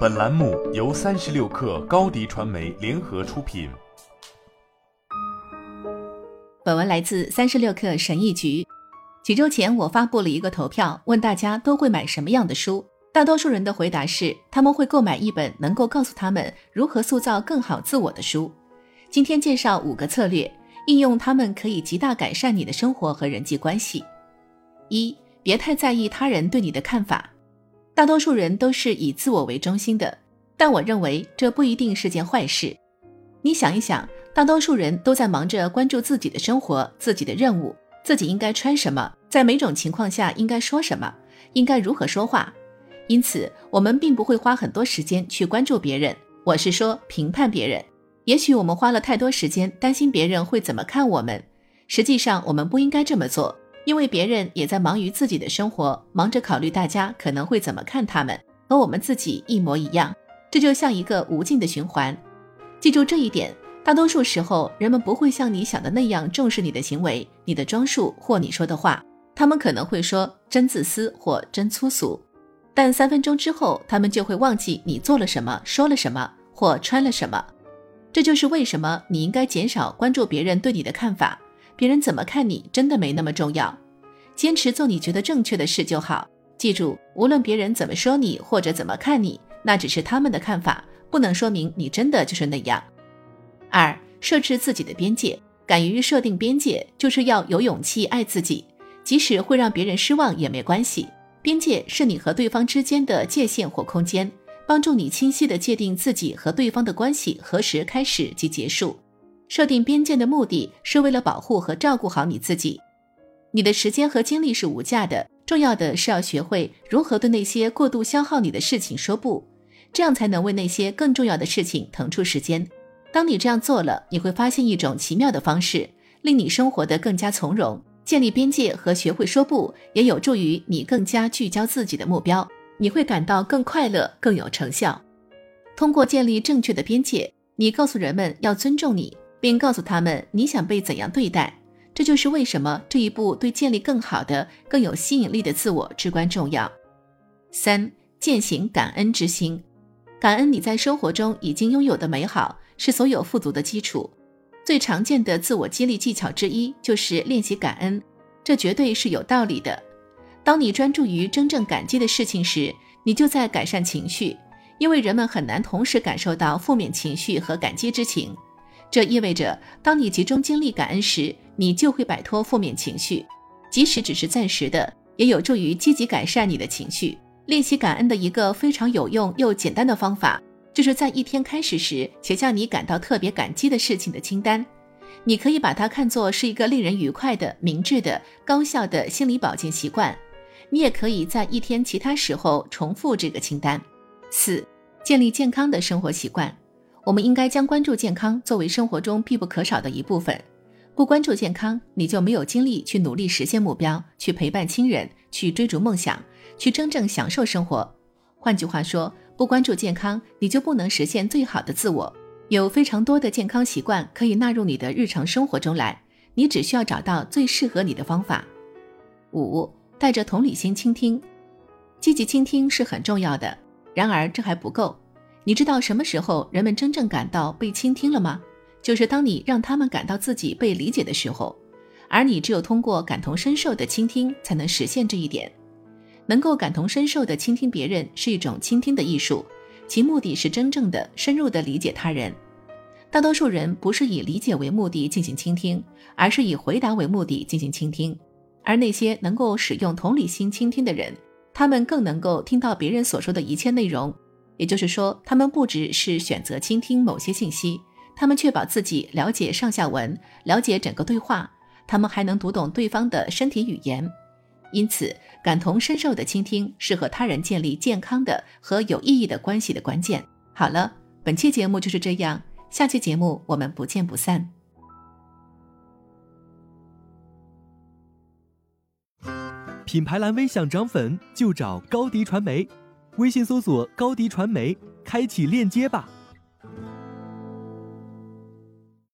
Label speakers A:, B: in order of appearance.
A: 本栏目由三十六氪高低传媒联合出品。
B: 本文来自三十六氪神译局。几周前，我发布了一个投票，问大家都会买什么样的书。大多数人的回答是，他们会购买一本能够告诉他们如何塑造更好自我的书。今天介绍五个策略，应用它们可以极大改善你的生活和人际关系。一，别太在意他人对你的看法。大多数人都是以自我为中心的，但我认为这不一定是件坏事。你想一想，大多数人都在忙着关注自己的生活、自己的任务、自己应该穿什么，在每种情况下应该说什么，应该如何说话。因此，我们并不会花很多时间去关注别人，我是说评判别人。也许我们花了太多时间担心别人会怎么看我们，实际上我们不应该这么做。因为别人也在忙于自己的生活，忙着考虑大家可能会怎么看他们，和我们自己一模一样。这就像一个无尽的循环。记住这一点，大多数时候，人们不会像你想的那样重视你的行为、你的装束或你说的话。他们可能会说“真自私”或“真粗俗”，但三分钟之后，他们就会忘记你做了什么、说了什么或穿了什么。这就是为什么你应该减少关注别人对你的看法。别人怎么看你真的没那么重要，坚持做你觉得正确的事就好。记住，无论别人怎么说你或者怎么看你，那只是他们的看法，不能说明你真的就是那样。二，设置自己的边界，敢于设定边界，就是要有勇气爱自己，即使会让别人失望也没关系。边界是你和对方之间的界限或空间，帮助你清晰地界定自己和对方的关系何时开始及结束。设定边界的目的是为了保护和照顾好你自己。你的时间和精力是无价的，重要的是要学会如何对那些过度消耗你的事情说不，这样才能为那些更重要的事情腾出时间。当你这样做了，你会发现一种奇妙的方式，令你生活得更加从容。建立边界和学会说不，也有助于你更加聚焦自己的目标。你会感到更快乐、更有成效。通过建立正确的边界，你告诉人们要尊重你。并告诉他们你想被怎样对待，这就是为什么这一步对建立更好的、更有吸引力的自我至关重要。三、践行感恩之心，感恩你在生活中已经拥有的美好，是所有富足的基础。最常见的自我激励技巧之一就是练习感恩，这绝对是有道理的。当你专注于真正感激的事情时，你就在改善情绪，因为人们很难同时感受到负面情绪和感激之情。这意味着，当你集中精力感恩时，你就会摆脱负面情绪，即使只是暂时的，也有助于积极改善你的情绪。练习感恩的一个非常有用又简单的方法，就是在一天开始时写下你感到特别感激的事情的清单。你可以把它看作是一个令人愉快的、明智的、高效的心理保健习惯。你也可以在一天其他时候重复这个清单。四、建立健康的生活习惯。我们应该将关注健康作为生活中必不可少的一部分。不关注健康，你就没有精力去努力实现目标，去陪伴亲人，去追逐梦想，去真正享受生活。换句话说，不关注健康，你就不能实现最好的自我。有非常多的健康习惯可以纳入你的日常生活中来，你只需要找到最适合你的方法。五，带着同理心倾听，积极倾听是很重要的。然而，这还不够。你知道什么时候人们真正感到被倾听了吗？就是当你让他们感到自己被理解的时候，而你只有通过感同身受的倾听才能实现这一点。能够感同身受的倾听别人是一种倾听的艺术，其目的是真正的、深入的理解他人。大多数人不是以理解为目的进行倾听，而是以回答为目的进行倾听。而那些能够使用同理心倾听的人，他们更能够听到别人所说的一切内容。也就是说，他们不只是选择倾听某些信息，他们确保自己了解上下文，了解整个对话，他们还能读懂对方的身体语言。因此，感同身受的倾听是和他人建立健康的和有意义的关系的关键。好了，本期节目就是这样，下期节目我们不见不散。
C: 品牌蓝 V 想涨粉就找高迪传媒。微信搜索高迪传媒，开启链接吧。